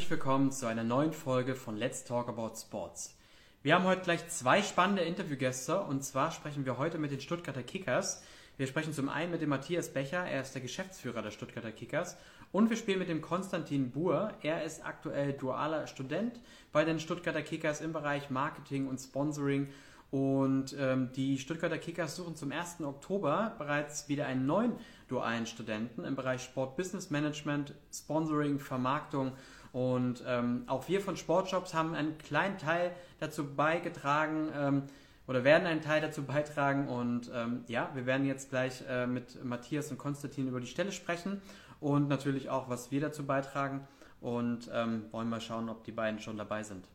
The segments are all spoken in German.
herzlich willkommen zu einer neuen Folge von Let's Talk About Sports. Wir haben heute gleich zwei spannende Interviewgäste und zwar sprechen wir heute mit den Stuttgarter Kickers. Wir sprechen zum einen mit dem Matthias Becher, er ist der Geschäftsführer der Stuttgarter Kickers und wir spielen mit dem Konstantin Buhr. Er ist aktuell dualer Student bei den Stuttgarter Kickers im Bereich Marketing und Sponsoring und ähm, die Stuttgarter Kickers suchen zum 1. Oktober bereits wieder einen neuen dualen Studenten im Bereich Sport Business Management, Sponsoring, Vermarktung. Und ähm, auch wir von Sportshops haben einen kleinen Teil dazu beigetragen ähm, oder werden einen Teil dazu beitragen. Und ähm, ja, wir werden jetzt gleich äh, mit Matthias und Konstantin über die Stelle sprechen und natürlich auch, was wir dazu beitragen. Und ähm, wollen mal schauen, ob die beiden schon dabei sind.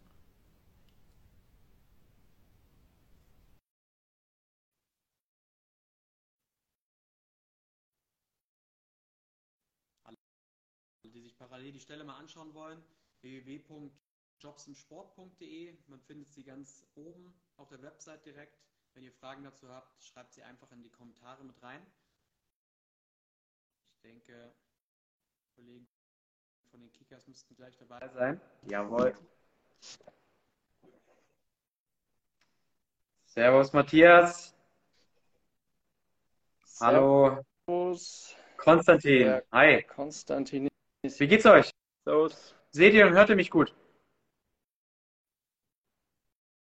Parallel die Stelle mal anschauen wollen, www.jobsimsport.de. Man findet sie ganz oben auf der Website direkt. Wenn ihr Fragen dazu habt, schreibt sie einfach in die Kommentare mit rein. Ich denke, Kollegen von den Kickers müssten gleich dabei sein. Jawohl. Servus Matthias. Hallo. Servus. Konstantin. Hi. Konstantin. Wie geht's euch? Servus. Seht ihr und hört ihr mich gut?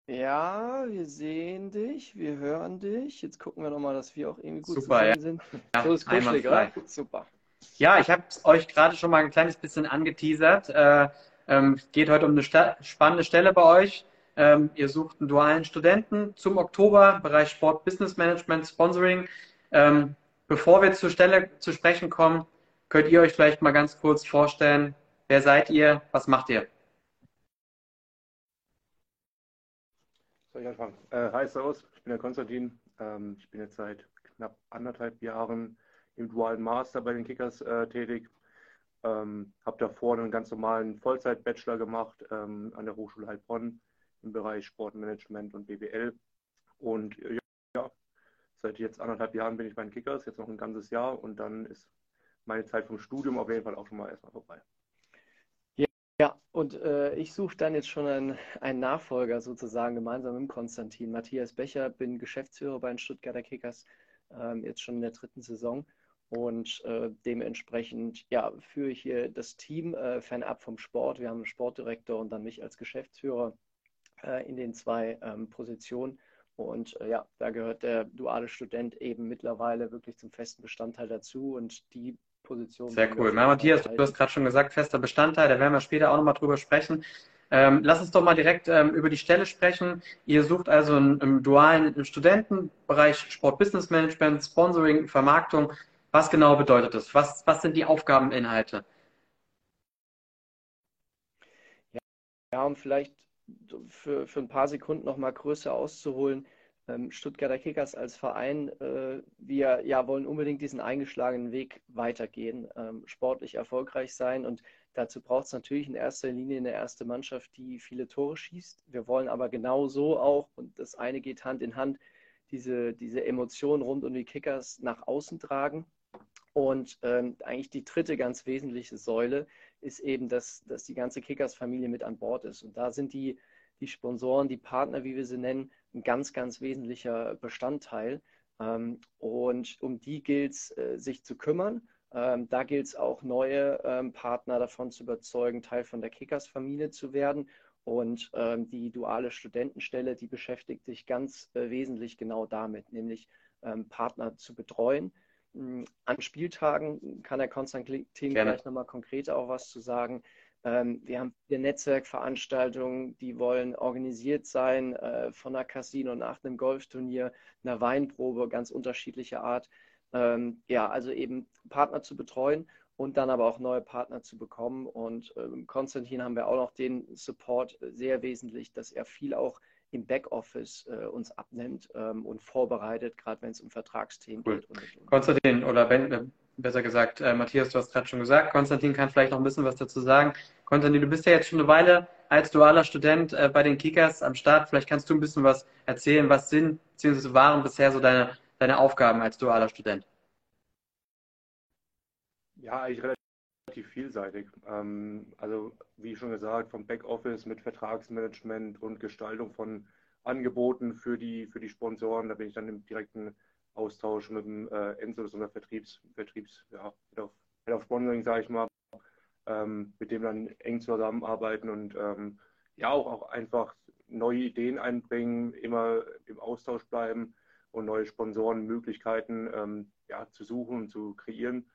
Ja, wir sehen dich, wir hören dich. Jetzt gucken wir nochmal, dass wir auch irgendwie gut Super, zu ja. sind. Ja, so ist kuschelig, oder? Super. Ja, ich habe euch gerade schon mal ein kleines bisschen angeteasert. Äh, ähm, es geht heute um eine sta spannende Stelle bei euch. Ähm, ihr sucht einen dualen Studenten zum Oktober, Bereich Sport, Business Management, Sponsoring. Ähm, bevor wir zur Stelle zu sprechen kommen, könnt ihr euch vielleicht mal ganz kurz vorstellen, wer seid ihr, was macht ihr? Soll ich anfangen? Äh, hi, Servus, ich bin der Konstantin. Ähm, ich bin jetzt seit knapp anderthalb Jahren im dualen Master bei den Kickers äh, tätig. Ähm, habe davor einen ganz normalen Vollzeit-Bachelor gemacht ähm, an der Hochschule Heilbronn im Bereich Sportmanagement und BWL. Und äh, ja, seit jetzt anderthalb Jahren bin ich bei den Kickers, jetzt noch ein ganzes Jahr und dann ist meine Zeit vom Studium auf jeden Fall auch schon mal erstmal vorbei. Ja, und äh, ich suche dann jetzt schon einen, einen Nachfolger sozusagen gemeinsam mit Konstantin. Matthias Becher, bin Geschäftsführer bei den Stuttgarter Kickers, ähm, jetzt schon in der dritten Saison. Und äh, dementsprechend ja, führe ich hier das Team äh, fernab vom Sport. Wir haben einen Sportdirektor und dann mich als Geschäftsführer äh, in den zwei ähm, Positionen. Und äh, ja, da gehört der duale Student eben mittlerweile wirklich zum festen Bestandteil dazu. Und die Position. Sehr cool. Na, Matthias, du hast gerade schon gesagt, fester Bestandteil, da werden wir später auch nochmal drüber sprechen. Ähm, lass uns doch mal direkt ähm, über die Stelle sprechen. Ihr sucht also einen, einen dualen Studentenbereich Sport Business Management, Sponsoring, Vermarktung. Was genau bedeutet das? Was, was sind die Aufgabeninhalte? Ja, um vielleicht für, für ein paar Sekunden noch mal größer auszuholen. Ähm, Stuttgarter Kickers als Verein, äh, wir ja, wollen unbedingt diesen eingeschlagenen Weg weitergehen, ähm, sportlich erfolgreich sein und dazu braucht es natürlich in erster Linie eine erste Mannschaft, die viele Tore schießt. Wir wollen aber genauso auch, und das eine geht Hand in Hand, diese, diese Emotionen rund um die Kickers nach außen tragen. Und ähm, eigentlich die dritte ganz wesentliche Säule ist eben, dass, dass die ganze Kickers-Familie mit an Bord ist. Und da sind die, die Sponsoren, die Partner, wie wir sie nennen, ein ganz, ganz wesentlicher Bestandteil. Ähm, und um die gilt es, äh, sich zu kümmern. Ähm, da gilt es auch, neue ähm, Partner davon zu überzeugen, Teil von der Kickers-Familie zu werden. Und die duale Studentenstelle, die beschäftigt sich ganz äh, wesentlich genau damit, nämlich Partner zu betreuen. Mm, An Spieltagen kann der Konstantin Gerne. gleich nochmal konkreter auch was zu sagen. Ähm, wir haben viele Netzwerkveranstaltungen, die wollen organisiert sein, äh, von einer Casino nach einem Golfturnier, einer Weinprobe, ganz unterschiedlicher Art. Ähm, ja, also eben Partner zu betreuen und dann aber auch neue Partner zu bekommen. Und ähm, Konstantin haben wir auch noch den Support äh, sehr wesentlich, dass er viel auch im Backoffice äh, uns abnimmt ähm, und vorbereitet, gerade wenn es um Vertragsthemen Cool. geht. Und, und. Konstantin, oder Ben, äh, besser gesagt, äh, Matthias, du hast gerade schon gesagt, Konstantin kann vielleicht noch ein bisschen was dazu sagen. Konstantin, du bist ja jetzt schon eine Weile als dualer Student äh, bei den Kickers am Start. Vielleicht kannst du ein bisschen was erzählen, was sind bzw. waren bisher so deine, deine Aufgaben als dualer Student. Ja, eigentlich relativ vielseitig. Ähm, also wie schon gesagt, vom Backoffice mit Vertragsmanagement und Gestaltung von Angeboten für die, für die Sponsoren. Da bin ich dann im direkten Austausch mit dem äh, Enzo, das ist Vertriebs, Vertriebs ja, Head of, Head of Sponsoring, sage ich mal, ähm, mit dem dann eng zusammenarbeiten und ähm, ja auch, auch einfach neue Ideen einbringen, immer im Austausch bleiben und neue Sponsorenmöglichkeiten ähm, ja, zu suchen und zu kreieren.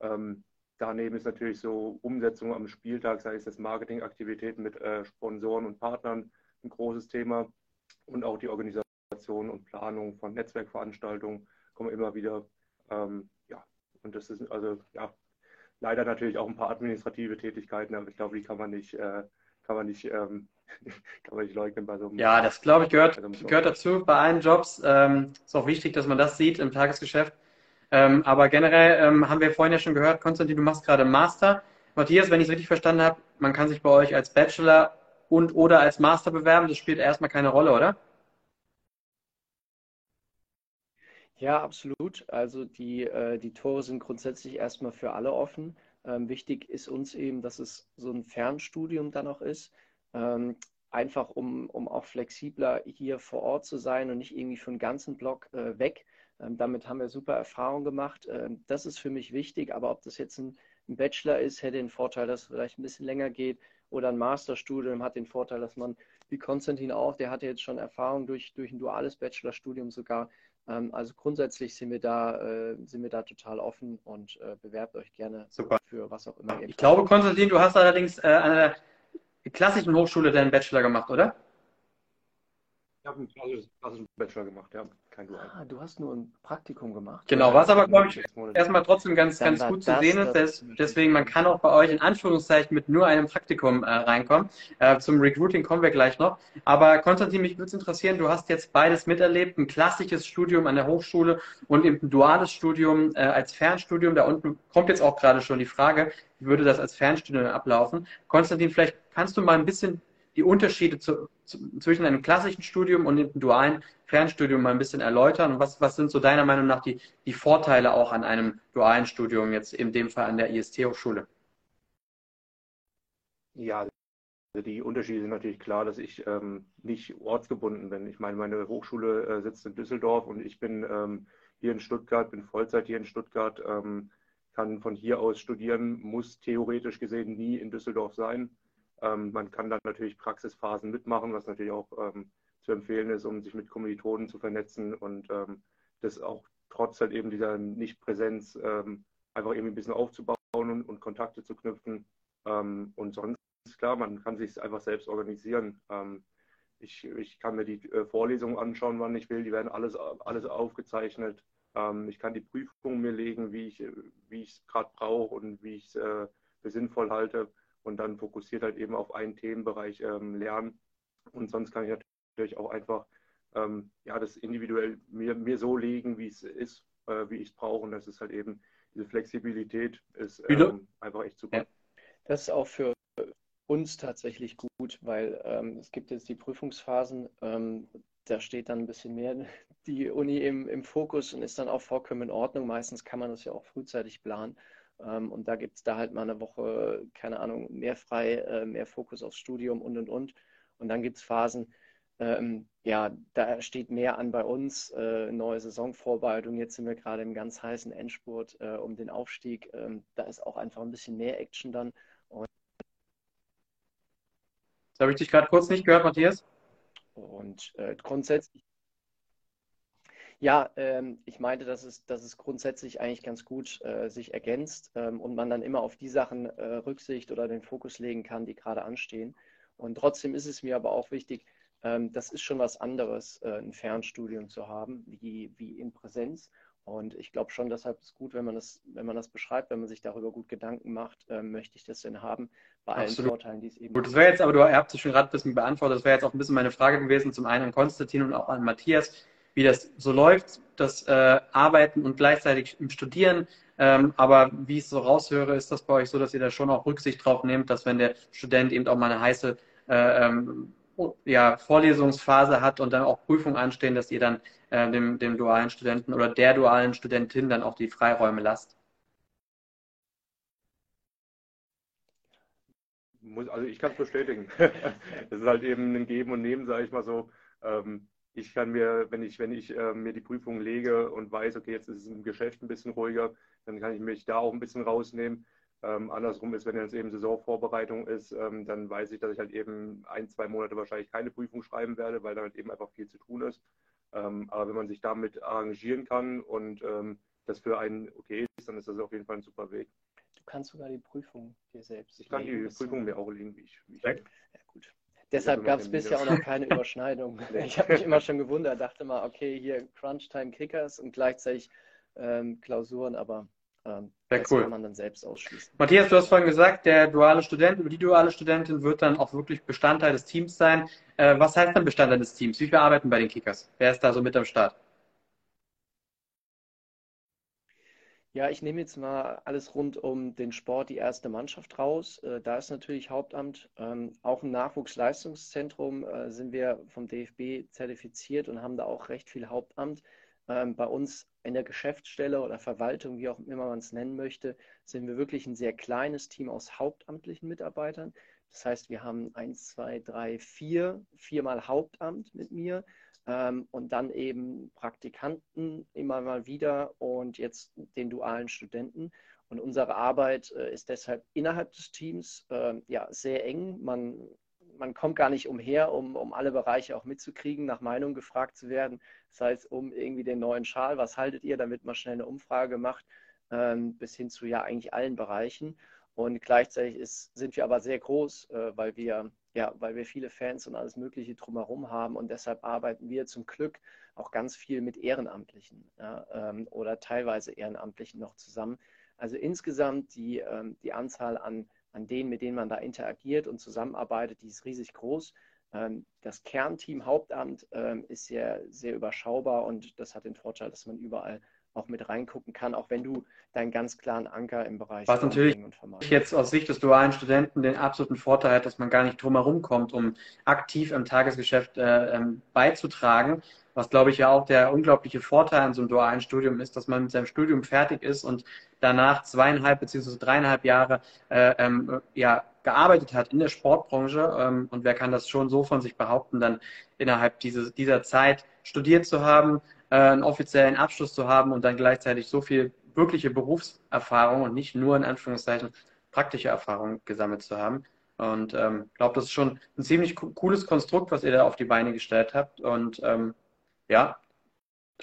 Ähm, daneben ist natürlich so Umsetzung am Spieltag, sei es das Marketingaktivitäten mit äh, Sponsoren und Partnern, ein großes Thema und auch die Organisation und Planung von Netzwerkveranstaltungen kommen immer wieder. Ähm, ja, und das ist also ja leider natürlich auch ein paar administrative Tätigkeiten, aber ich glaube, die kann man nicht, äh, kann man nicht, ähm, kann man nicht leugnen bei so einem. Ja, das glaube ich gehört, gehört dazu bei allen Jobs. Ähm, ist auch wichtig, dass man das sieht im Tagesgeschäft. Ähm, aber generell ähm, haben wir vorhin ja schon gehört, Konstantin, du machst gerade Master. Matthias, wenn ich es richtig verstanden habe, man kann sich bei euch als Bachelor und oder als Master bewerben. Das spielt erstmal keine Rolle, oder? Ja, absolut. Also die, äh, die Tore sind grundsätzlich erstmal für alle offen. Ähm, wichtig ist uns eben, dass es so ein Fernstudium dann auch ist. Ähm, einfach um, um auch flexibler hier vor Ort zu sein und nicht irgendwie für einen ganzen Block äh, weg. Ähm, damit haben wir super Erfahrungen gemacht. Ähm, das ist für mich wichtig, aber ob das jetzt ein, ein, Bachelor ist, hätte den Vorteil, dass es vielleicht ein bisschen länger geht oder ein Masterstudium hat den Vorteil, dass man, wie Konstantin auch, der hatte jetzt schon Erfahrung durch, durch ein duales Bachelorstudium sogar. Ähm, also grundsätzlich sind wir da, äh, sind wir da total offen und äh, bewerbt euch gerne super. für was auch immer. Ich glaube, Konstantin, du hast allerdings äh, an der klassischen Hochschule deinen Bachelor gemacht, oder? Ich habe einen klassischen Bachelor gemacht, ja kein Dual. Ah, du hast nur ein Praktikum gemacht. Genau, was aber, glaube ich, erstmal trotzdem ganz, ganz gut zu sehen ist. Deswegen, man kann auch bei euch in Anführungszeichen mit nur einem Praktikum äh, reinkommen. Äh, zum Recruiting kommen wir gleich noch. Aber Konstantin, mich würde es interessieren, du hast jetzt beides miterlebt, ein klassisches Studium an der Hochschule und eben ein duales Studium äh, als Fernstudium. Da unten kommt jetzt auch gerade schon die Frage, wie würde das als Fernstudium ablaufen? Konstantin, vielleicht kannst du mal ein bisschen die Unterschiede zu, zu, zwischen einem klassischen Studium und dem dualen Fernstudium mal ein bisschen erläutern? Und was, was sind so deiner Meinung nach die, die Vorteile auch an einem dualen Studium, jetzt in dem Fall an der IST-Hochschule? Ja, also die Unterschiede sind natürlich klar, dass ich ähm, nicht ortsgebunden bin. Ich meine, meine Hochschule äh, sitzt in Düsseldorf und ich bin ähm, hier in Stuttgart, bin Vollzeit hier in Stuttgart, ähm, kann von hier aus studieren, muss theoretisch gesehen nie in Düsseldorf sein. Ähm, man kann dann natürlich Praxisphasen mitmachen, was natürlich auch ähm, zu empfehlen ist, um sich mit Kommilitonen zu vernetzen und ähm, das auch trotz halt eben dieser Nichtpräsenz ähm, einfach irgendwie ein bisschen aufzubauen und, und Kontakte zu knüpfen. Ähm, und sonst, klar, man kann sich einfach selbst organisieren. Ähm, ich, ich kann mir die äh, Vorlesungen anschauen, wann ich will. Die werden alles, alles aufgezeichnet. ich kann die Prüfungen mir legen, wie ich wie es gerade brauche und wie ich es äh, für sinnvoll halte und dann fokussiert halt eben auf einen Themenbereich ähm, lernen. Und sonst kann ich natürlich auch einfach ähm, ja, das individuell mir, mir so legen, wie es ist, äh, wie ich es brauche. Und das ist halt eben, diese Flexibilität ist ähm, einfach echt super. Ja. Das ist auch für uns tatsächlich gut, weil ähm, es gibt jetzt die Prüfungsphasen, ähm, da steht dann ein bisschen mehr die Uni im, im Fokus und ist dann auch vollkommen in Ordnung. Meistens kann man das ja auch frühzeitig planen. Ähm, und da gibt es da halt mal eine Woche, keine Ahnung, mehr frei, äh, mehr Fokus aufs Studium und und und. Und dann gibt es Phasen, ähm, ja, da steht mehr an bei uns, äh, neue Saisonvorbereitung. Jetzt sind wir gerade im ganz heißen Endspurt äh, um den Aufstieg. Ähm, da ist auch einfach ein bisschen mehr Action dann. Und das habe ich dich gerade kurz nicht gehört, Matthias. Und äh, grundsätzlich ja, ähm, ich meinte, dass es, dass es grundsätzlich eigentlich ganz gut äh, sich ergänzt ähm, und man dann immer auf die Sachen äh, Rücksicht oder den Fokus legen kann, die gerade anstehen. Und trotzdem ist es mir aber auch wichtig, ähm, das ist schon was anderes, äh, ein Fernstudium zu haben, wie, wie in Präsenz. Und ich glaube schon, deshalb ist es gut, wenn man das, wenn man das beschreibt, wenn man sich darüber gut Gedanken macht, äh, möchte ich das denn haben, bei allen Absolut. Vorteilen, die es eben Gut, das wäre jetzt, aber du habt es schon gerade ein bisschen beantwortet, das wäre jetzt auch ein bisschen meine Frage gewesen, zum einen an Konstantin und auch an Matthias wie das so läuft, das äh, Arbeiten und gleichzeitig im Studieren. Ähm, aber wie ich es so raushöre, ist das bei euch so, dass ihr da schon auch Rücksicht drauf nehmt, dass wenn der Student eben auch mal eine heiße äh, ähm, ja, Vorlesungsphase hat und dann auch Prüfungen anstehen, dass ihr dann äh, dem, dem dualen Studenten oder der dualen Studentin dann auch die Freiräume lasst. also ich kann es bestätigen. Es ist halt eben ein Geben und Nehmen, sage ich mal so. Ähm, ich kann mir, wenn ich, wenn ich äh, mir die Prüfung lege und weiß, okay, jetzt ist es im Geschäft ein bisschen ruhiger, dann kann ich mich da auch ein bisschen rausnehmen. Ähm, andersrum ist, wenn jetzt eben Saisonvorbereitung ist, ähm, dann weiß ich, dass ich halt eben ein, zwei Monate wahrscheinlich keine Prüfung schreiben werde, weil dann halt eben einfach viel zu tun ist. Ähm, aber wenn man sich damit arrangieren kann und ähm, das für einen okay ist, dann ist das auf jeden Fall ein super Weg. Du kannst sogar die Prüfung dir selbst. Ich kann die Prüfung mir auch legen, wie ich. Wie ich ja, gut. Deshalb gab es bisher auch noch keine Überschneidung. Ich habe mich immer schon gewundert, dachte mal, okay, hier Crunch Time Kickers und gleichzeitig ähm, Klausuren, aber ähm, das cool. kann man dann selbst ausschließen. Matthias, du hast vorhin gesagt, der duale Student oder die duale Studentin wird dann auch wirklich Bestandteil des Teams sein. Äh, was heißt dann Bestandteil des Teams? Wie viele arbeiten bei den Kickers? Wer ist da so mit am Start? Ja, ich nehme jetzt mal alles rund um den Sport, die erste Mannschaft raus. Äh, da ist natürlich Hauptamt. Ähm, auch im Nachwuchsleistungszentrum äh, sind wir vom DFB zertifiziert und haben da auch recht viel Hauptamt. Ähm, bei uns in der Geschäftsstelle oder Verwaltung, wie auch immer man es nennen möchte, sind wir wirklich ein sehr kleines Team aus hauptamtlichen Mitarbeitern. Das heißt, wir haben eins, zwei, drei, vier, viermal Hauptamt mit mir ähm, und dann eben Praktikanten immer mal wieder und jetzt den dualen Studenten. Und unsere Arbeit äh, ist deshalb innerhalb des Teams äh, ja, sehr eng. Man, man kommt gar nicht umher, um, um alle Bereiche auch mitzukriegen, nach Meinung gefragt zu werden. Das heißt, um irgendwie den neuen Schal, was haltet ihr, damit man schnell eine Umfrage macht, ähm, bis hin zu ja eigentlich allen Bereichen. Und gleichzeitig ist, sind wir aber sehr groß, äh, weil wir ja, weil wir viele Fans und alles Mögliche drumherum haben und deshalb arbeiten wir zum Glück auch ganz viel mit Ehrenamtlichen ja, ähm, oder teilweise Ehrenamtlichen noch zusammen. Also insgesamt die, ähm, die Anzahl an, an denen, mit denen man da interagiert und zusammenarbeitet, die ist riesig groß. Ähm, das Kernteam Hauptamt ähm, ist sehr, sehr überschaubar und das hat den Vorteil, dass man überall auch mit reingucken kann, auch wenn du deinen ganz klaren Anker im Bereich Was natürlich jetzt aus Sicht des dualen Studenten den absoluten Vorteil hat, dass man gar nicht drumherum kommt, um aktiv im Tagesgeschäft äh, ähm, beizutragen. Was, glaube ich, ja auch der unglaubliche Vorteil an so einem dualen Studium ist, dass man mit seinem Studium fertig ist und danach zweieinhalb beziehungsweise dreieinhalb Jahre äh, ähm, ja, gearbeitet hat in der Sportbranche. Ähm, und wer kann das schon so von sich behaupten, dann innerhalb dieses, dieser Zeit studiert zu haben, einen offiziellen Abschluss zu haben und dann gleichzeitig so viel wirkliche Berufserfahrung und nicht nur in Anführungszeichen praktische Erfahrung gesammelt zu haben. Und ich ähm, glaube, das ist schon ein ziemlich cooles Konstrukt, was ihr da auf die Beine gestellt habt. Und ähm, ja,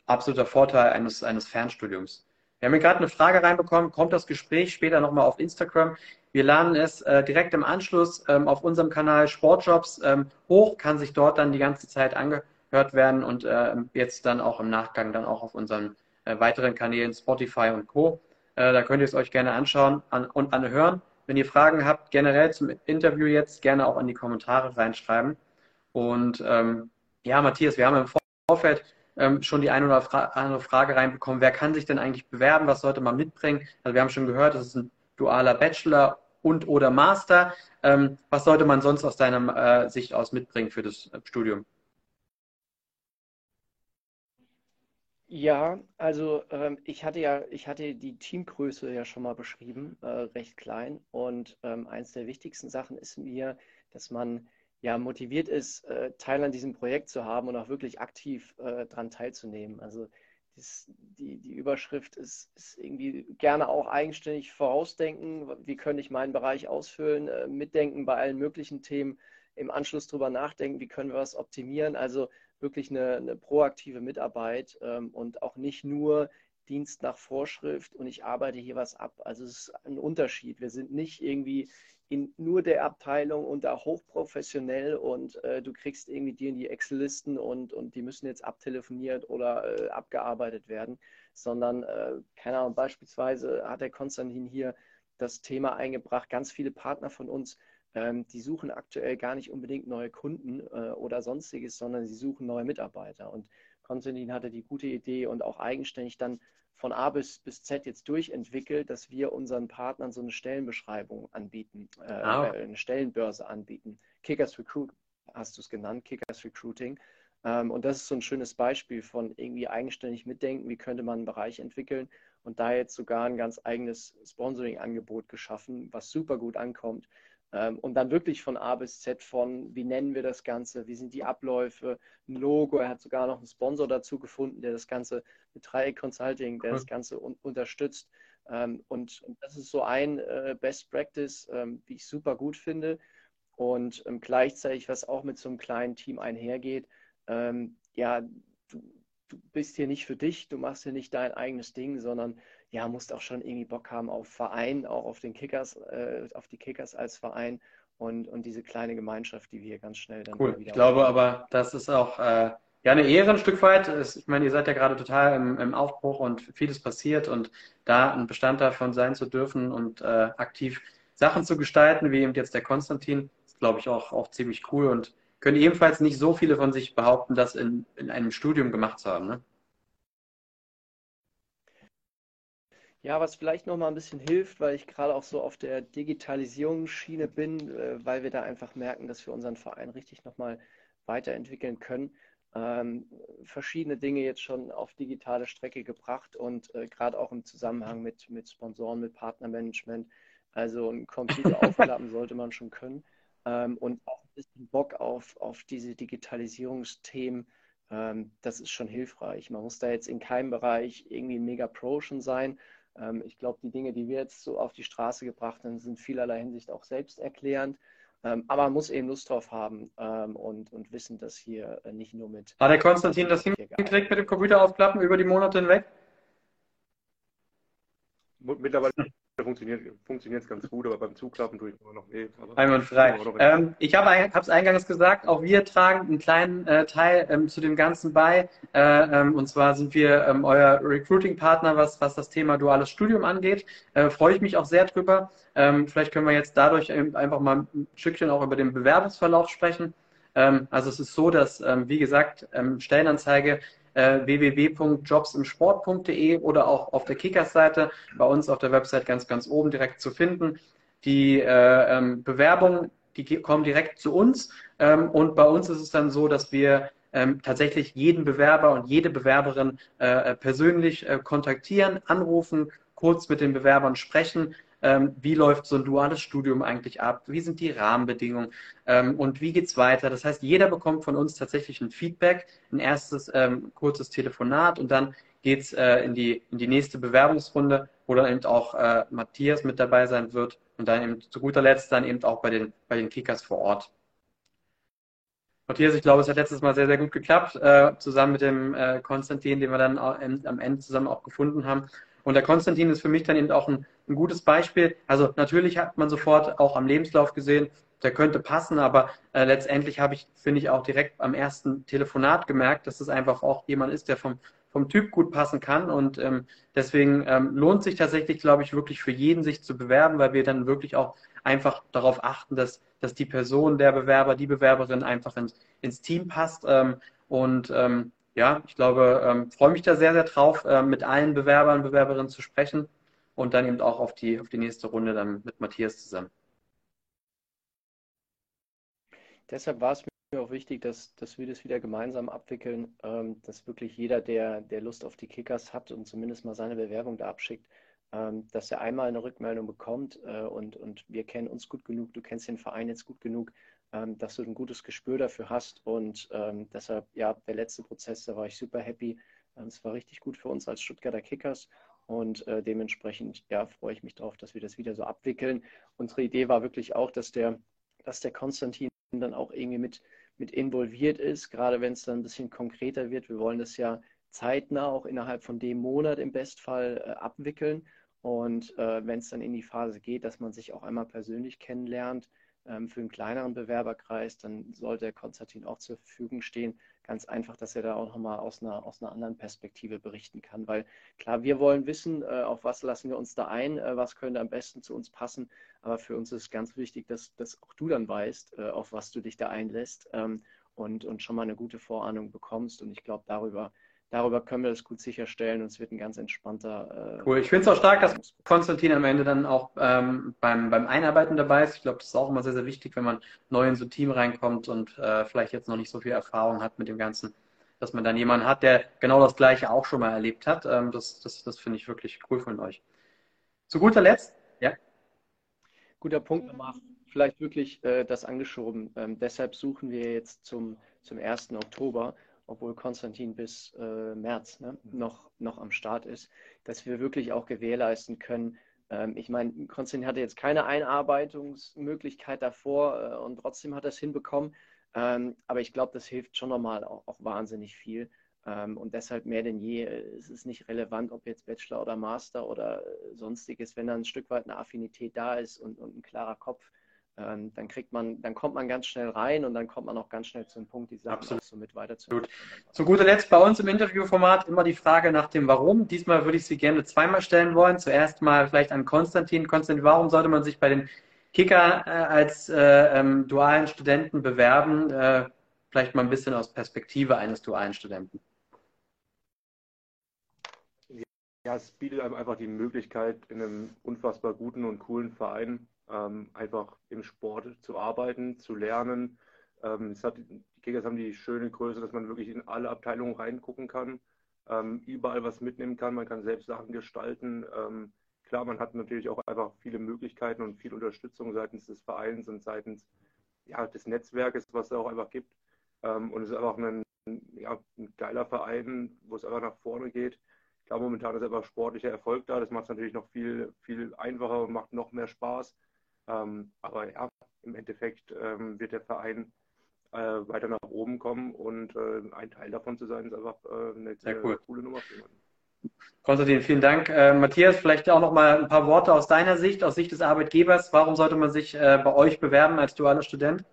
absoluter Vorteil eines, eines Fernstudiums. Wir haben hier gerade eine Frage reinbekommen. Kommt das Gespräch später nochmal auf Instagram? Wir laden es äh, direkt im Anschluss ähm, auf unserem Kanal Sportjobs ähm, hoch, kann sich dort dann die ganze Zeit angehören gehört werden und äh, jetzt dann auch im Nachgang dann auch auf unseren äh, weiteren Kanälen Spotify und Co. Äh, da könnt ihr es euch gerne anschauen an, und anhören. Wenn ihr Fragen habt, generell zum Interview jetzt, gerne auch in die Kommentare reinschreiben. Und ähm, ja, Matthias, wir haben im Vorfeld ähm, schon die eine oder andere Frage reinbekommen. Wer kann sich denn eigentlich bewerben? Was sollte man mitbringen? Also wir haben schon gehört, das ist ein dualer Bachelor und oder Master. Ähm, was sollte man sonst aus deiner äh, Sicht aus mitbringen für das äh, Studium? Ja, also ähm, ich hatte ja, ich hatte die Teamgröße ja schon mal beschrieben, äh, recht klein. Und ähm, eins der wichtigsten Sachen ist mir, dass man ja motiviert ist, äh, Teil an diesem Projekt zu haben und auch wirklich aktiv äh, daran teilzunehmen. Also das, die, die Überschrift ist, ist irgendwie gerne auch eigenständig vorausdenken. Wie könnte ich meinen Bereich ausfüllen? Äh, mitdenken bei allen möglichen Themen. Im Anschluss drüber nachdenken, wie können wir was optimieren. Also wirklich eine, eine proaktive Mitarbeit ähm, und auch nicht nur Dienst nach Vorschrift und ich arbeite hier was ab. Also es ist ein Unterschied. Wir sind nicht irgendwie in nur der Abteilung und da hochprofessionell und äh, du kriegst irgendwie die in die Excel-Listen und, und die müssen jetzt abtelefoniert oder äh, abgearbeitet werden, sondern, äh, keine Ahnung, beispielsweise hat der Konstantin hier das Thema eingebracht, ganz viele Partner von uns ähm, die suchen aktuell gar nicht unbedingt neue Kunden äh, oder sonstiges, sondern sie suchen neue Mitarbeiter. Und Konstantin hatte die gute Idee und auch eigenständig dann von A bis, bis Z jetzt durchentwickelt, dass wir unseren Partnern so eine Stellenbeschreibung anbieten, äh, ah. äh, eine Stellenbörse anbieten. Kickers Recruit hast du es genannt, Kickers Recruiting. Ähm, und das ist so ein schönes Beispiel von irgendwie eigenständig mitdenken, wie könnte man einen Bereich entwickeln und da jetzt sogar ein ganz eigenes Sponsoring-Angebot geschaffen, was super gut ankommt und dann wirklich von A bis Z von, wie nennen wir das Ganze, wie sind die Abläufe, ein Logo. Er hat sogar noch einen Sponsor dazu gefunden, der das Ganze mit Dreieck Consulting, der cool. das Ganze un unterstützt. Ähm, und, das ist so ein äh, Best Practice, ähm, wie ich super gut finde. Und ähm, gleichzeitig, was auch mit so einem kleinen Team einhergeht, ähm, ja, du, du bist hier nicht für dich, du machst hier nicht dein eigenes Ding, sondern ja, musst auch schon irgendwie Bock haben auf Verein, auch auf den Kickers, äh, auf die Kickers als Verein und, und diese kleine Gemeinschaft, die wir ganz schnell dann cool. wieder. Ich glaube aber, das ist auch äh, ja eine Ehre ein Stück weit. Ich meine, ihr seid ja gerade total im, im Aufbruch und vieles passiert und da ein Bestandteil davon sein zu dürfen und äh, aktiv Sachen zu gestalten, wie eben jetzt der Konstantin, ist glaube ich auch, auch ziemlich cool und können ebenfalls nicht so viele von sich behaupten, das in, in einem Studium gemacht zu haben. Ne? Ja, was vielleicht noch mal ein bisschen hilft, weil ich gerade auch so auf der Digitalisierungsschiene bin, äh, weil wir da einfach merken, dass wir unseren Verein richtig noch mal weiterentwickeln können. Ähm, verschiedene Dinge jetzt schon auf digitale Strecke gebracht und äh, gerade auch im Zusammenhang mit, mit Sponsoren, mit Partnermanagement. Also ein Computer aufklappen sollte man schon können. Ähm, und auch ein bisschen Bock auf, auf diese Digitalisierungsthemen. Ähm, das ist schon hilfreich. Man muss da jetzt in keinem Bereich irgendwie mega Pro schon sein, ähm, ich glaube, die Dinge, die wir jetzt so auf die Straße gebracht haben, sind vielerlei Hinsicht auch selbsterklärend. Ähm, aber man muss eben Lust drauf haben ähm, und, und wissen, dass hier äh, nicht nur mit. Hat der Konstantin das hingekriegt mit dem Computer aufklappen über die Monate hinweg? Mittlerweile funktioniert funktioniert es ganz gut, aber beim Zuklappen tue ich immer noch weh. Einwandfrei. Ähm, ich habe es eingangs gesagt, auch wir tragen einen kleinen äh, Teil ähm, zu dem Ganzen bei. Äh, ähm, und zwar sind wir ähm, euer Recruiting-Partner, was, was das Thema duales Studium angeht. Äh, Freue ich mich auch sehr drüber. Ähm, vielleicht können wir jetzt dadurch einfach mal ein Stückchen auch über den Bewerbungsverlauf sprechen. Ähm, also es ist so, dass, wie gesagt, Stellenanzeige äh, www.jobsimsport.de oder auch auf der Kickers-Seite. Bei uns auf der Website ganz, ganz oben direkt zu finden. Die äh, ähm, Bewerbungen, die kommen direkt zu uns. Ähm, und bei uns ist es dann so, dass wir ähm, tatsächlich jeden Bewerber und jede Bewerberin äh, persönlich äh, kontaktieren, anrufen, kurz mit den Bewerbern sprechen, ähm, wie läuft so ein duales Studium eigentlich ab, wie sind die Rahmenbedingungen ähm, und wie geht's weiter. Das heißt, jeder bekommt von uns tatsächlich ein Feedback, ein erstes ähm, kurzes Telefonat und dann geht's äh, in, die, in die nächste Bewerbungsrunde, wo dann eben auch äh, Matthias mit dabei sein wird und dann eben zu guter Letzt dann eben auch bei den, bei den Kickers vor Ort. Matthias, ich glaube, es hat letztes Mal sehr, sehr gut geklappt, äh, zusammen mit dem äh, Konstantin, den wir dann auch, am Ende zusammen auch gefunden haben. Und der Konstantin ist für mich dann eben auch ein, ein gutes Beispiel. Also natürlich hat man sofort auch am Lebenslauf gesehen, der könnte passen, aber äh, letztendlich habe ich, finde ich, auch direkt am ersten Telefonat gemerkt, dass es einfach auch jemand ist, der vom, vom Typ gut passen kann. Und ähm, deswegen ähm, lohnt sich tatsächlich, glaube ich, wirklich für jeden, sich zu bewerben, weil wir dann wirklich auch einfach darauf achten, dass, dass die Person, der Bewerber, die Bewerberin einfach ins, ins Team passt. Ähm, und ähm, ja, ich glaube, ähm, freue mich da sehr, sehr drauf, äh, mit allen Bewerbern, Bewerberinnen zu sprechen und dann eben auch auf die, auf die nächste Runde dann mit Matthias zusammen. Deshalb war es mir auch wichtig, dass, dass wir das wieder gemeinsam abwickeln, ähm, dass wirklich jeder, der, der Lust auf die Kickers hat und zumindest mal seine Bewerbung da abschickt, ähm, dass er einmal eine Rückmeldung bekommt äh, und, und wir kennen uns gut genug, du kennst den Verein jetzt gut genug, ähm, dass du ein gutes Gespür dafür hast. Und ähm, deshalb, ja, der letzte Prozess, da war ich super happy. Ähm, es war richtig gut für uns als Stuttgarter Kickers. Und äh, dementsprechend, ja, freue ich mich darauf, dass wir das wieder so abwickeln. Unsere Idee war wirklich auch, dass der, dass der Konstantin dann auch irgendwie mit, mit involviert ist, gerade wenn es dann ein bisschen konkreter wird. Wir wollen das ja zeitnah auch innerhalb von dem Monat im Bestfall äh, abwickeln. Und äh, wenn es dann in die Phase geht, dass man sich auch einmal persönlich kennenlernt, für einen kleineren Bewerberkreis, dann sollte der Konstantin auch zur Verfügung stehen. Ganz einfach, dass er da auch nochmal aus einer, aus einer anderen Perspektive berichten kann. Weil klar, wir wollen wissen, äh, auf was lassen wir uns da ein, äh, was könnte am besten zu uns passen. Aber für uns ist ganz wichtig, dass, dass auch du dann weißt, äh, auf was du dich da einlässt ähm, und, und schon mal eine gute Vorahnung bekommst. Und ich glaube, darüber darüber können wir das gut sicherstellen und es wird ein ganz entspannter. Äh, cool. Ich finde es auch stark, dass Konstantin am Ende dann auch ähm, beim, beim Einarbeiten dabei ist. Ich glaube, das ist auch immer sehr, sehr wichtig, wenn man neu in so ein Team reinkommt und äh, vielleicht jetzt noch nicht so viel Erfahrung hat mit dem Ganzen, dass man dann jemanden hat, der genau das Gleiche auch schon mal erlebt hat. Ähm, das das, das finde ich wirklich cool von euch. Zu guter Letzt, ja. Guter Punkt nochmal vielleicht wirklich äh, das angeschoben. Ähm, deshalb suchen wir jetzt zum, zum 1. Oktober, obwohl Konstantin bis äh, März ne, noch, noch am Start ist, dass wir wirklich auch gewährleisten können. Ähm, ich meine, Konstantin hatte jetzt keine Einarbeitungsmöglichkeit davor äh, und trotzdem hat er es hinbekommen. Ähm, aber ich glaube, das hilft schon nochmal auch, auch wahnsinnig viel. Ähm, und deshalb mehr denn je äh, ist es nicht relevant, ob jetzt Bachelor oder Master oder äh, sonstiges, wenn da ein Stück weit eine Affinität da ist und, und ein klarer Kopf, ähm, dann kriegt man, dann kommt man ganz schnell rein und dann kommt man auch ganz schnell zum Punkt, die Sachen Absolut. auch so mit weiterzuführen. Zu guter Letzt bei uns im Interviewformat immer die Frage nach dem Warum. Diesmal würde ich sie gerne zweimal stellen wollen. Zuerst mal vielleicht an Konstantin. Konstantin, warum sollte man sich bei den Kicker äh, als äh, ähm, dualen Studenten bewerben? Äh, vielleicht mal ein bisschen aus Perspektive eines dualen Studenten. Ja, es bietet einem einfach die Möglichkeit, in einem unfassbar guten und coolen Verein ähm, einfach im Sport zu arbeiten, zu lernen. Ähm, hat, die Kickers haben die schöne Größe, dass man wirklich in alle Abteilungen reingucken kann, ähm, überall was mitnehmen kann, man kann selbst Sachen gestalten. Ähm, klar, man hat natürlich auch einfach viele Möglichkeiten und viel Unterstützung seitens des Vereins und seitens ja, des Netzwerkes, was es auch einfach gibt. Ähm, und es ist einfach ein, ja, ein geiler Verein, wo es einfach nach vorne geht. Klar, momentan ist einfach sportlicher Erfolg da. Das macht es natürlich noch viel, viel einfacher und macht noch mehr Spaß. Ähm, aber ja, im Endeffekt ähm, wird der Verein äh, weiter nach oben kommen und äh, ein Teil davon zu sein, ist einfach äh, eine sehr cool. coole Nummer für jemanden. Konstantin, vielen Dank. Äh, Matthias, vielleicht auch noch mal ein paar Worte aus deiner Sicht, aus Sicht des Arbeitgebers. Warum sollte man sich äh, bei euch bewerben als dualer Student?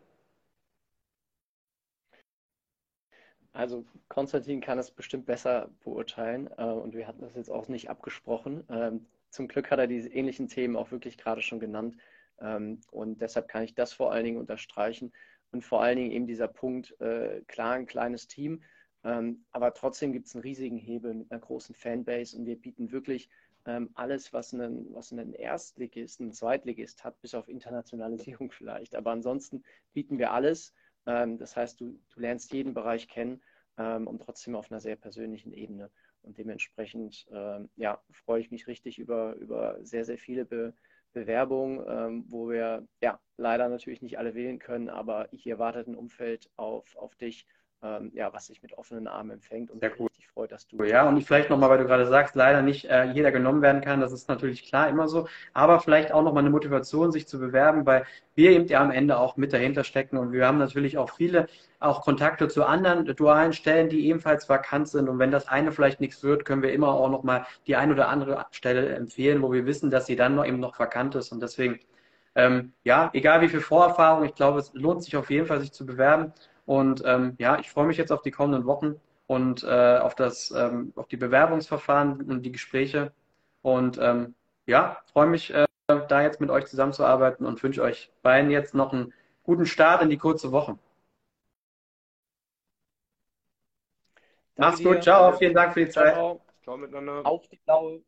Also Konstantin kann es bestimmt besser beurteilen äh, und wir hatten das jetzt auch nicht abgesprochen. Ähm, zum Glück hat er diese ähnlichen Themen auch wirklich gerade schon genannt. Ähm, und deshalb kann ich das vor allen Dingen unterstreichen. Und vor allen Dingen eben dieser Punkt, äh, klar, ein kleines Team, ähm, aber trotzdem gibt es einen riesigen Hebel mit einer großen Fanbase und wir bieten wirklich ähm, alles, was einen, was einen Erstligist, ein Zweitligist hat, bis auf Internationalisierung vielleicht. Aber ansonsten bieten wir alles. das heißt, du, du lernst jeden Bereich kennen und trotzdem auf einer sehr persönlichen Ebene. Und dementsprechend ja, freue ich mich richtig über, über sehr, sehr viele Be Bewerbung, ähm, wo wir ja leider natürlich nicht alle wählen können, aber hier wartet ein Umfeld auf, auf dich, ähm, ja, was dich mit offenen Armen empfängt und Sehr cool. richtig freut, dass du. Ja, und vielleicht nochmal, weil du gerade sagst, leider nicht äh, jeder genommen werden kann, das ist natürlich klar immer so, aber vielleicht auch nochmal eine Motivation, sich zu bewerben, weil wir eben ja am Ende auch mit dahinter stecken und wir haben natürlich auch viele auch Kontakte zu anderen dualen Stellen, die ebenfalls vakant sind und wenn das eine vielleicht nichts wird, können wir immer auch nochmal die ein oder andere Stelle empfehlen, wo wir wissen, dass sie dann noch eben noch vakant ist und deswegen ähm, ja, egal wie viel Vorerfahrung, ich glaube, es lohnt sich auf jeden Fall, sich zu bewerben. Und ähm, ja, ich freue mich jetzt auf die kommenden Wochen und äh, auf das, ähm, auf die Bewerbungsverfahren und die Gespräche. Und ähm, ja, freue mich, äh, da jetzt mit euch zusammenzuarbeiten und wünsche euch beiden jetzt noch einen guten Start in die kurze Woche. Danke Mach's gut, dir. ciao, vielen Dank für die Zeit. Ciao, ciao miteinander. Auf die blaue.